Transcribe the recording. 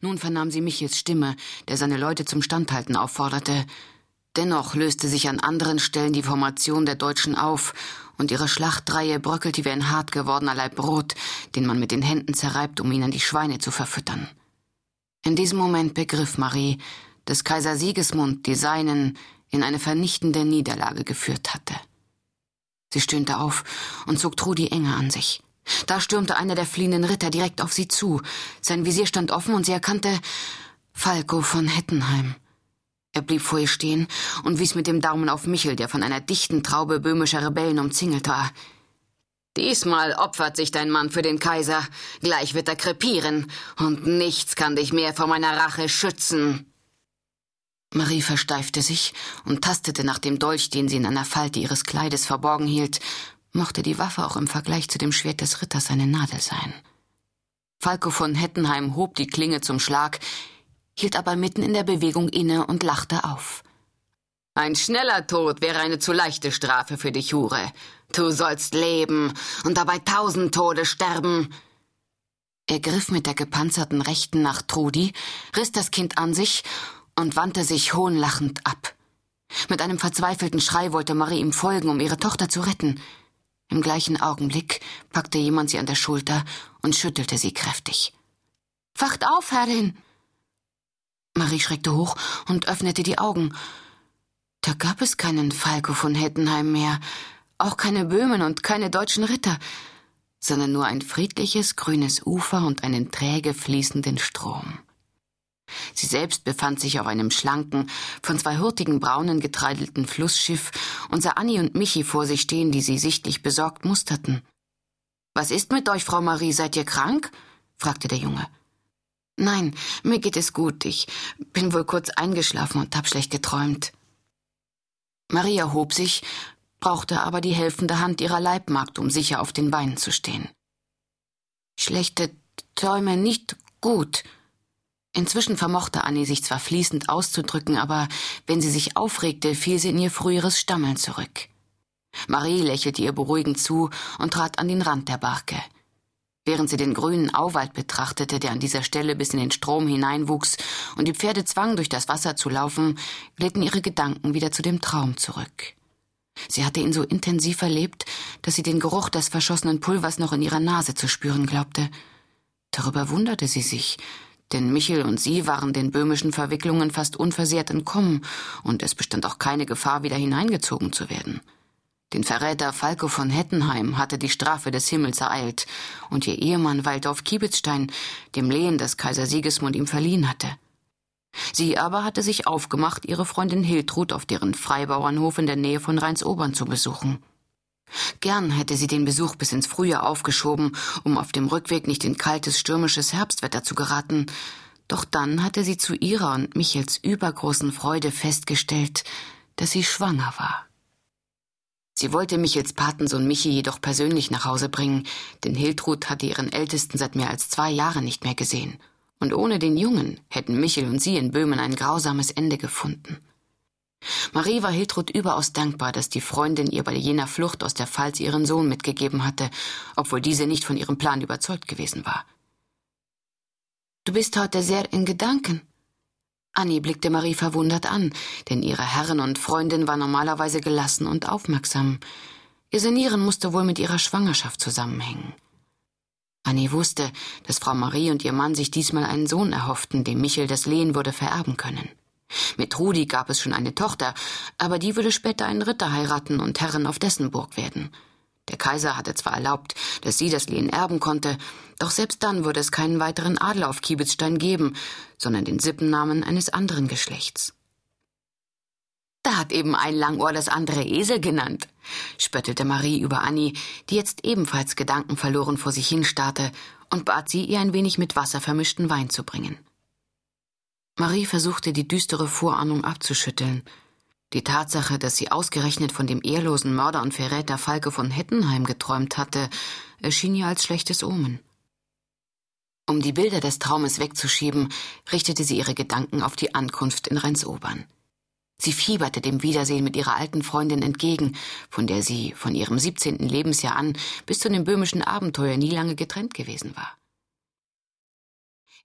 Nun vernahm sie Michels Stimme, der seine Leute zum Standhalten aufforderte. Dennoch löste sich an anderen Stellen die Formation der Deutschen auf, und ihre Schlachtreihe bröckelte wie ein hart gewordener Leib Brot, den man mit den Händen zerreibt, um ihn an die Schweine zu verfüttern. In diesem Moment begriff Marie, dass Kaiser Sigismund die Seinen in eine vernichtende Niederlage geführt hatte. Sie stöhnte auf und zog Trudi enger an sich. Da stürmte einer der fliehenden Ritter direkt auf sie zu. Sein Visier stand offen und sie erkannte Falco von Hettenheim. Er blieb vor ihr stehen und wies mit dem Daumen auf Michel, der von einer dichten Traube böhmischer Rebellen umzingelt war. Diesmal opfert sich dein Mann für den Kaiser. Gleich wird er krepieren, und nichts kann dich mehr vor meiner Rache schützen. Marie versteifte sich und tastete nach dem Dolch, den sie in einer Falte ihres Kleides verborgen hielt, mochte die Waffe auch im Vergleich zu dem Schwert des Ritters eine Nadel sein. Falco von Hettenheim hob die Klinge zum Schlag, hielt aber mitten in der Bewegung inne und lachte auf. Ein schneller Tod wäre eine zu leichte Strafe für dich, Hure. Du sollst leben und dabei tausend Tode sterben. Er griff mit der gepanzerten Rechten nach Trudi, riss das Kind an sich und wandte sich hohnlachend ab. Mit einem verzweifelten Schrei wollte Marie ihm folgen, um ihre Tochter zu retten. Im gleichen Augenblick packte jemand sie an der Schulter und schüttelte sie kräftig. Wacht auf, Herrin! Marie schreckte hoch und öffnete die Augen. Da gab es keinen Falco von Hettenheim mehr, auch keine Böhmen und keine deutschen Ritter, sondern nur ein friedliches grünes Ufer und einen träge fließenden Strom. Sie selbst befand sich auf einem schlanken, von zwei hurtigen Braunen getreidelten Flussschiff und sah Annie und Michi vor sich stehen, die sie sichtlich besorgt musterten. Was ist mit euch, Frau Marie? Seid ihr krank? fragte der Junge. Nein, mir geht es gut. Ich bin wohl kurz eingeschlafen und hab schlecht geträumt. Maria hob sich, brauchte aber die helfende Hand ihrer Leibmagd, um sicher auf den Beinen zu stehen. Schlechte Träume nicht gut. Inzwischen vermochte Annie sich zwar fließend auszudrücken, aber wenn sie sich aufregte, fiel sie in ihr früheres Stammeln zurück. Marie lächelte ihr beruhigend zu und trat an den Rand der Barke. Während sie den grünen Auwald betrachtete, der an dieser Stelle bis in den Strom hineinwuchs und die Pferde zwang, durch das Wasser zu laufen, glitten ihre Gedanken wieder zu dem Traum zurück. Sie hatte ihn so intensiv erlebt, dass sie den Geruch des verschossenen Pulvers noch in ihrer Nase zu spüren glaubte. Darüber wunderte sie sich, denn Michel und sie waren den böhmischen Verwicklungen fast unversehrt entkommen, und es bestand auch keine Gefahr, wieder hineingezogen zu werden. Den Verräter Falco von Hettenheim hatte die Strafe des Himmels ereilt, und ihr Ehemann weilte auf Kiebitzstein, dem Lehen, das Kaiser Sigismund ihm verliehen hatte. Sie aber hatte sich aufgemacht, ihre Freundin Hiltrud auf deren Freibauernhof in der Nähe von Rheinsobern zu besuchen. Gern hätte sie den Besuch bis ins Frühjahr aufgeschoben, um auf dem Rückweg nicht in kaltes, stürmisches Herbstwetter zu geraten, doch dann hatte sie zu ihrer und Michels übergroßen Freude festgestellt, dass sie schwanger war. Sie wollte Michels Patensohn Michi jedoch persönlich nach Hause bringen, denn Hiltrud hatte ihren Ältesten seit mehr als zwei Jahren nicht mehr gesehen. Und ohne den Jungen hätten Michel und sie in Böhmen ein grausames Ende gefunden. Marie war Hiltrud überaus dankbar, dass die Freundin ihr bei jener Flucht aus der Pfalz ihren Sohn mitgegeben hatte, obwohl diese nicht von ihrem Plan überzeugt gewesen war. Du bist heute sehr in Gedanken, Annie blickte Marie verwundert an, denn ihre Herrin und Freundin war normalerweise gelassen und aufmerksam. Ihr Senieren musste wohl mit ihrer Schwangerschaft zusammenhängen. Annie wusste, dass Frau Marie und ihr Mann sich diesmal einen Sohn erhofften, dem Michel das Lehen würde vererben können. Mit Rudi gab es schon eine Tochter, aber die würde später einen Ritter heiraten und Herrin auf dessen Burg werden. Der Kaiser hatte zwar erlaubt, dass sie das Lehen erben konnte, doch selbst dann würde es keinen weiteren Adel auf Kiebitzstein geben, sondern den Sippennamen eines anderen Geschlechts. Da hat eben ein Langohr das andere Esel genannt, spöttelte Marie über Annie, die jetzt ebenfalls gedankenverloren vor sich hinstarrte, und bat sie, ihr ein wenig mit Wasser vermischten Wein zu bringen. Marie versuchte die düstere Vorahnung abzuschütteln, die Tatsache, dass sie ausgerechnet von dem ehrlosen Mörder und Verräter Falke von Hettenheim geträumt hatte, erschien ihr als schlechtes Omen. Um die Bilder des Traumes wegzuschieben, richtete sie ihre Gedanken auf die Ankunft in Rheinsobern. Sie fieberte dem Wiedersehen mit ihrer alten Freundin entgegen, von der sie von ihrem siebzehnten Lebensjahr an bis zu dem böhmischen Abenteuer nie lange getrennt gewesen war.